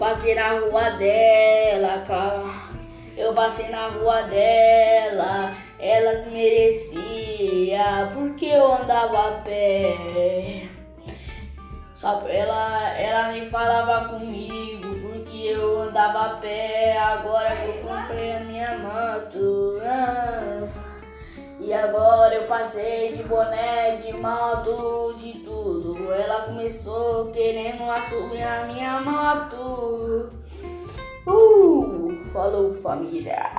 passei na rua dela, cara. Eu passei na rua dela, elas merecia, porque eu andava a pé. Só ela, ela nem falava comigo, porque eu andava a pé. Agora que eu comprei a minha moto. Ah. E agora eu passei de boné, de moto, de tudo. Começou querendo assumir a minha moto. Uh, falou família.